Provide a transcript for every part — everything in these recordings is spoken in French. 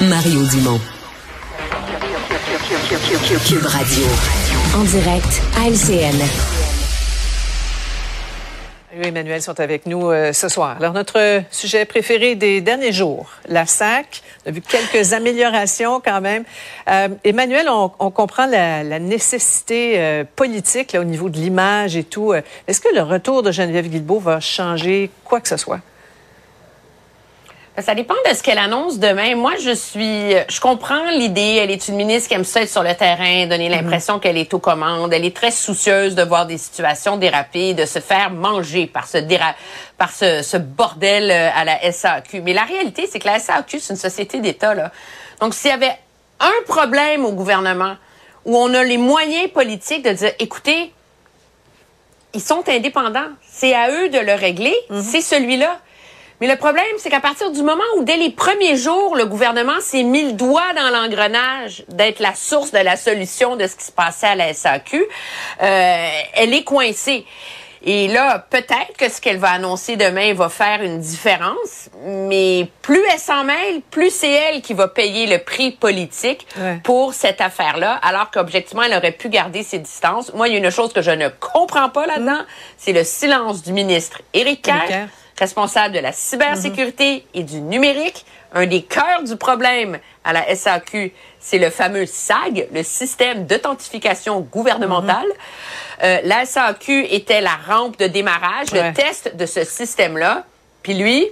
Mario Dumont. Cube Radio. En direct à LCN. Mario et Emmanuel sont avec nous euh, ce soir. Alors, notre sujet préféré des derniers jours, la SAC. On a vu quelques améliorations quand même. Euh, Emmanuel, on, comprend la, nécessité euh, politique au niveau de l'image et tout. Est-ce que le retour de Geneviève Guilbeault va changer quoi que ce soit? Ça dépend de ce qu'elle annonce demain. Moi, je suis, je comprends l'idée. Elle est une ministre qui aime ça être sur le terrain, donner l'impression qu'elle est aux commandes. Elle est très soucieuse de voir des situations déraper, de se faire manger par ce déra par ce, ce bordel euh, à la SAQ. Mais la réalité, c'est que la SAQ, c'est une société d'État, là. Donc, s'il y avait un problème au gouvernement où on a les moyens politiques de dire, écoutez, ils sont indépendants. C'est à eux de le régler. C'est celui-là. Mais le problème, c'est qu'à partir du moment où, dès les premiers jours, le gouvernement s'est mis le doigt dans l'engrenage d'être la source de la solution de ce qui se passait à la SAQ, euh, elle est coincée. Et là, peut-être que ce qu'elle va annoncer demain va faire une différence, mais plus elle s'en mêle, plus c'est elle qui va payer le prix politique Ouais. pour cette affaire-là, alors qu'objectivement, elle aurait pu garder ses distances. Moi, il y a une chose que je ne comprends pas là-dedans, c'est le silence du ministre Éric Kerr. Responsable de la cybersécurité et du numérique. Un des cœurs du problème à la SAQ, c'est le fameux SAG, le système d'authentification gouvernementale. Euh, la SAQ était la rampe de démarrage, Ouais. le test de ce système-là. Puis lui,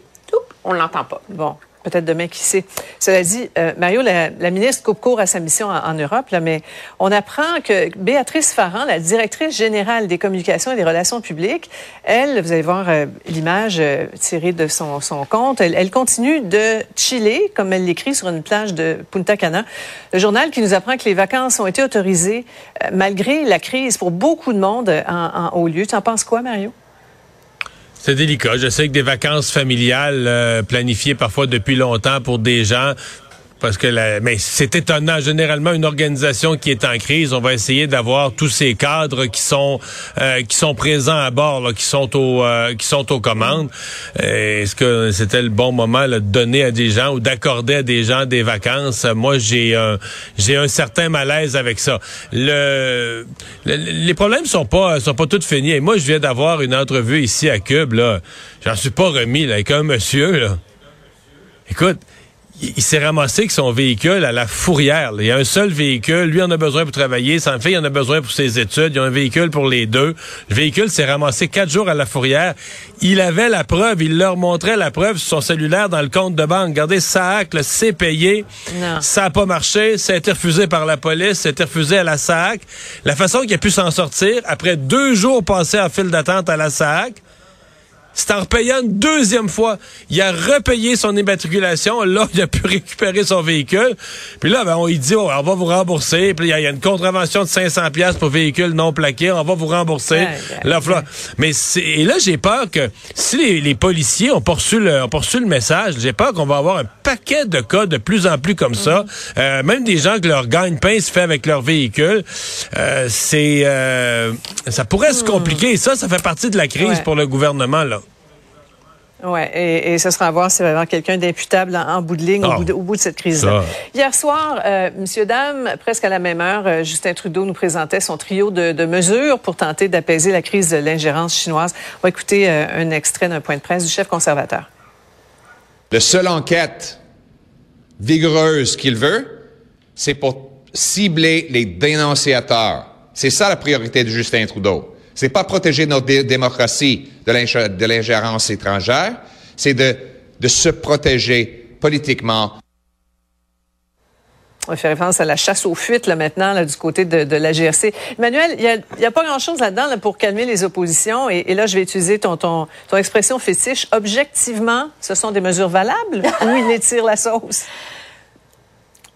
on l'entend pas. Bon, peut-être demain, qui sait. Cela dit, euh, Mario, la, ministre coupe court à sa mission en, Europe, mais on apprend que Béatrice Farran, la directrice générale des communications et des relations publiques, elle, vous allez voir euh, l'image euh, tirée de son, compte, elle, continue de chiller, comme elle l'écrit sur une plage de Punta Cana. Le journal qui nous apprend que les vacances ont été autorisées malgré la crise pour beaucoup de monde en haut lieu. Tu en penses quoi, Mario? C'est délicat. Je sais que des vacances familiales euh, planifiées parfois depuis longtemps pour des gens. Parce que la, mais c'est étonnant. Généralement, une organisation qui est en crise, on va essayer d'avoir tous ces cadres qui sont euh, qui sont présents à bord, là, qui sont au euh, qui sont aux commandes. Euh, Est-ce que c'était le bon moment là, de donner à des gens ou d'accorder à des gens des vacances? Moi, j'ai un j'ai un certain malaise avec ça. Le, le- les problèmes sont pas sont pas tous finis. Et moi, je viens d'avoir une entrevue ici à Cube là. J'en suis pas remis là, avec un monsieur là. Écoute, il, il s'est ramassé avec son véhicule à la fourrière. là. Il y a un seul véhicule. Lui en a besoin pour travailler. Sa fille en a besoin pour ses études. Il y a un véhicule pour les deux. Le véhicule s'est ramassé quatre jours à la fourrière. Il avait la preuve. Il leur montrait la preuve sur son cellulaire dans le compte de banque. Regardez, SAC, là, c'est payé. Non. Ça n'a pas marché. Ça a été refusé par la police. Ça a été refusé à la SAC. La façon qu'il a pu s'en sortir, après deux jours passés en file d'attente à la SAC, c'est en repayant une deuxième fois. Il a repayé son immatriculation. Là, il a pu récupérer son véhicule. Puis là, ben, on lui dit, oh, on va vous rembourser. Puis il y, y a une contravention de 500 pièces pour véhicule non plaqué. On va vous rembourser. Aïe, Là. Mais c'est- et là, j'ai peur que si les, les policiers ont poursu le, ont poursu le message, j'ai peur qu'on va avoir un paquet de cas de plus en plus comme ça. Mm-hmm. Euh, même des gens que leur gagne-pain se fait avec leur véhicule. Euh, c'est, euh, ça pourrait se compliquer. Ça, ça fait partie de la crise. Ouais. pour le gouvernement, là. Oui, et, et ce sera à voir si vraiment quelqu'un d'imputable en, en bout de ligne au, Ah, bout de, au bout de cette crise-là. ça. Hier soir, euh, Monsieur, Dame, presque à la même heure, euh, Justin Trudeau nous présentait son trio de, de mesures pour tenter d'apaiser la crise de l'ingérence chinoise. On va écouter euh, un extrait d'un point de presse du chef conservateur. La seule enquête vigoureuse qu'il veut, c'est pour cibler les dénonciateurs. C'est ça la priorité de Justin Trudeau. C'est pas protéger notre dé- démocratie de l'ingé- de l'ingérence étrangère, c'est de, de se protéger politiquement On fait référence à la chasse aux fuites là, maintenant là, du côté de, de la GRC. Emmanuel, il n'y a, il y a pas grand-chose là-dedans là, pour calmer les oppositions. Et, et là, je vais utiliser ton, ton, ton expression fétiche. Objectivement, ce sont des mesures valables? Ou il étire la sauce?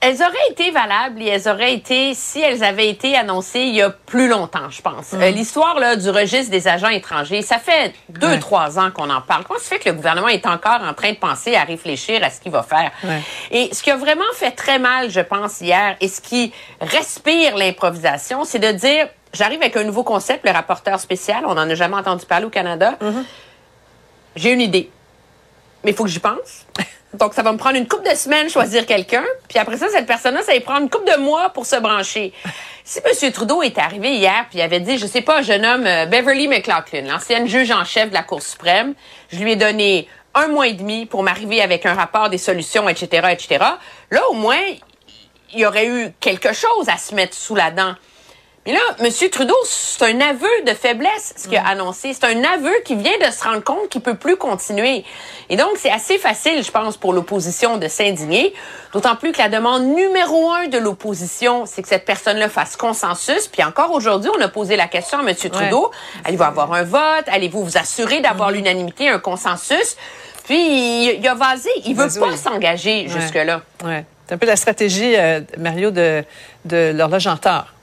Elles auraient été valables et elles auraient été, si elles avaient été annoncées il y a plus longtemps, je pense. Euh, L'histoire là du registre des agents étrangers, ça fait deux, Ouais. trois ans qu'on en parle. Comment ça fait que le gouvernement est encore en train de penser à réfléchir à ce qu'il va faire? Ouais. Et ce qui a vraiment fait très mal, je pense, hier, et ce qui respire l'improvisation, c'est de dire, j'arrive avec un nouveau concept, le rapporteur spécial, on n'en a jamais entendu parler au Canada. J'ai une idée, mais il faut que j'y pense. Donc, ça va me prendre une couple de semaines choisir quelqu'un. Puis après ça, cette personne-là, ça va prendre une couple de mois pour se brancher. Si M. Trudeau est arrivé hier puis il avait dit, je sais pas, je nomme euh, Beverly McLaughlin, l'ancienne juge en chef de la Cour suprême, je lui ai donné un mois et demi pour m'arriver avec un rapport des solutions, etc., etc. Là, au moins, il y aurait eu quelque chose à se mettre sous la dent. Mais là, M. Trudeau, c'est un aveu de faiblesse, ce qu'il a annoncé. C'est un aveu qui vient de se rendre compte qu'il peut plus continuer. Et donc, c'est assez facile, je pense, pour l'opposition de s'indigner. D'autant plus que la demande numéro un de l'opposition, c'est que cette personne-là fasse consensus. Puis encore aujourd'hui, on a posé la question à M. Trudeau. Allez-vous avoir un vote? Allez-vous vous assurer d'avoir l'unanimité, un consensus? Puis, il, il a vasé. Il veut pas s'engager Ouais. jusque-là. Ouais. C'est un peu la stratégie, euh, Mario, de, de l'horloge en retard.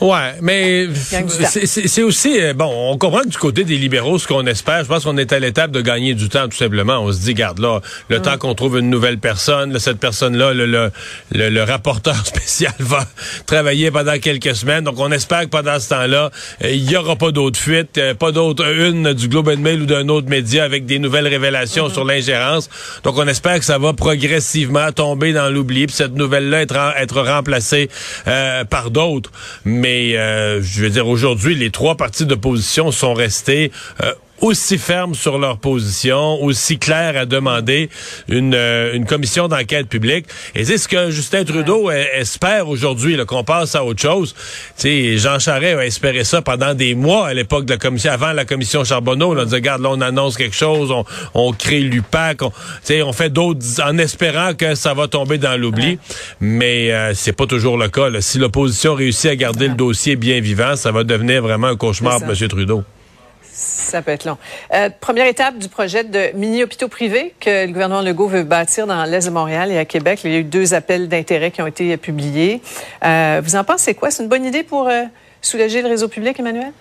Ouais, mais c'est- aussi euh, bon. On comprend que du côté des libéraux, ce qu'on espère, je pense qu'on est à l'étape de gagner du temps, tout simplement. On se dit, garde là, le temps qu'on trouve une nouvelle personne, cette personne-là, le, le, le, le rapporteur spécial va travailler pendant quelques semaines. Donc, on espère que pendant ce temps-là, euh, il y aura pas d'autres fuites, euh, pas d'autres une du Globe and Mail ou d'un autre média avec des nouvelles révélations sur l'ingérence. Donc, on espère que ça va progressivement tomber dans l'oubli, puis cette nouvelle-là être, être remplacée euh, par d'autres. Mais euh, je veux dire, aujourd'hui, les trois partis d'opposition sont restés euh, aussi fermes sur leur position, aussi clairs à demander une, euh, une commission d'enquête publique. Et c'est ce que Justin Trudeau euh, espère aujourd'hui, qu'on passe à autre chose. Tu sais, Jean Charest a espéré ça pendant des mois à l'époque de la commission, avant la commission Charbonneau. Là, on disait, regarde, là, on annonce quelque chose, on, on crée l'UPAC, on, tu sais, on fait d'autres en espérant que ça va tomber dans l'oubli. Mais euh, c'est pas toujours le cas. là. Si l'opposition réussit à garder le dossier bien vivant, ça va devenir vraiment un cauchemar pour. M. Trudeau. Ça peut être long. Euh, première étape du projet de mini-hôpitaux privés que le gouvernement Legault veut bâtir dans l'Est de Montréal et à Québec. Il y a eu deux appels d'intérêt qui ont été publiés. Euh, vous en pensez quoi? C'est une bonne idée pour euh, soulager le réseau public, Emmanuel?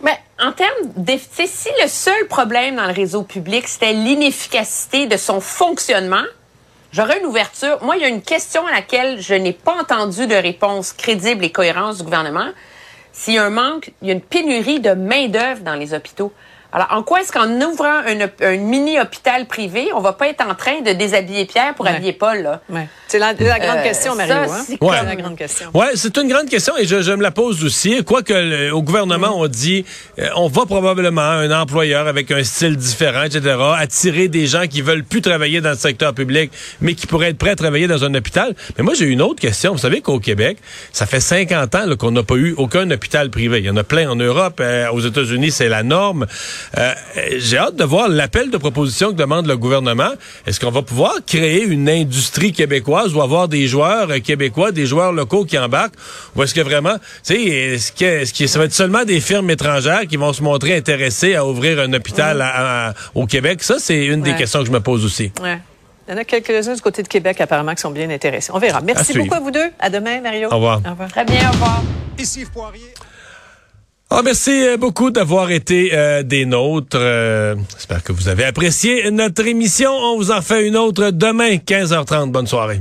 Mais en termes d'eff- tu sais, si le seul problème dans le réseau public, c'était l'inefficacité de son fonctionnement, j'aurais une ouverture. Moi, il y a une question à laquelle je n'ai pas entendu de réponse crédible et cohérente du gouvernement. S'il y a un manque, il y a une pénurie de main-d'œuvre dans les hôpitaux. Alors, en quoi est-ce qu'en ouvrant un, mini-hôpital privé, on va pas être en train de déshabiller Pierre pour Ouais. habiller Paul, là? Ouais. C'est la, la grande Euh, question, ça, Mario. hein? c'est Ouais. C'est la grande question. Ouais, c'est une grande question et je, je me la pose aussi. Quoique le- au gouvernement, on dit euh, on va probablement un employeur avec un style différent, etc., attirer des gens qui veulent plus travailler dans le secteur public, mais qui pourraient être prêts à travailler dans un hôpital. Mais moi, j'ai une autre question. Vous savez qu'au Québec, ça fait 50 ans là, qu'on n'a pas eu aucun hôpital privé. Il y en a plein en Europe. euh, aux États-Unis, c'est la norme. Euh, j'ai hâte de voir l'appel de proposition que demande le gouvernement. Est-ce qu'on va pouvoir créer une industrie québécoise ou avoir des joueurs euh, québécois, des joueurs locaux qui embarquent? Ou est-ce que vraiment, tu sais, est-ce que, ça va être seulement des firmes étrangères qui vont se montrer intéressées à ouvrir un hôpital à- à- au Québec? Ça, c'est une des questions que je me pose aussi. Ouais. Il y en a quelques-uns du côté de Québec, apparemment, qui sont bien intéressés. On verra. Merci beaucoup à vous deux. À demain, Mario. Au revoir. Au revoir. Très bien, au revoir. Ici Poirier. Ah, merci euh, beaucoup d'avoir été euh, des nôtres. Euh, J'espère que vous avez apprécié notre émission. On vous en fait une autre demain, 15h30. Bonne soirée.